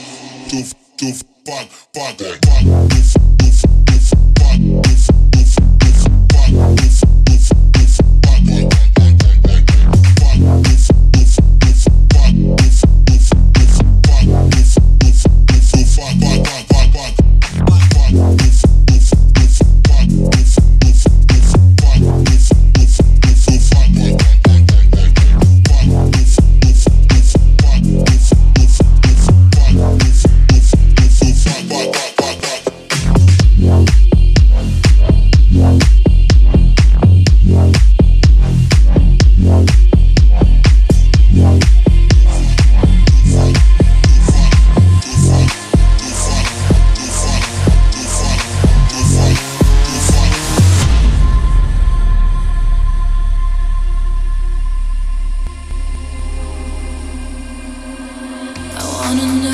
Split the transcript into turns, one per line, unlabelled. fuck, do fuck, fuck, fuck, fuck, fuck.
wanna know